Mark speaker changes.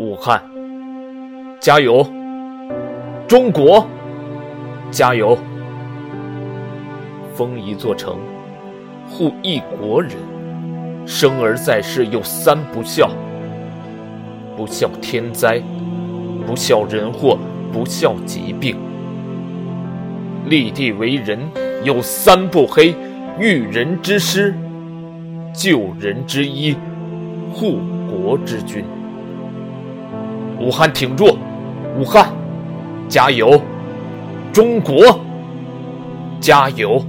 Speaker 1: 武汉，加油！中国，加油！封一座城，护一国人，生而在世有三不孝：不孝天灾，不孝人祸，不孝疾病。立地为人有三不黑：育人之师，救人之医，护国之君。武汉挺住！武汉，加油！中国，加油！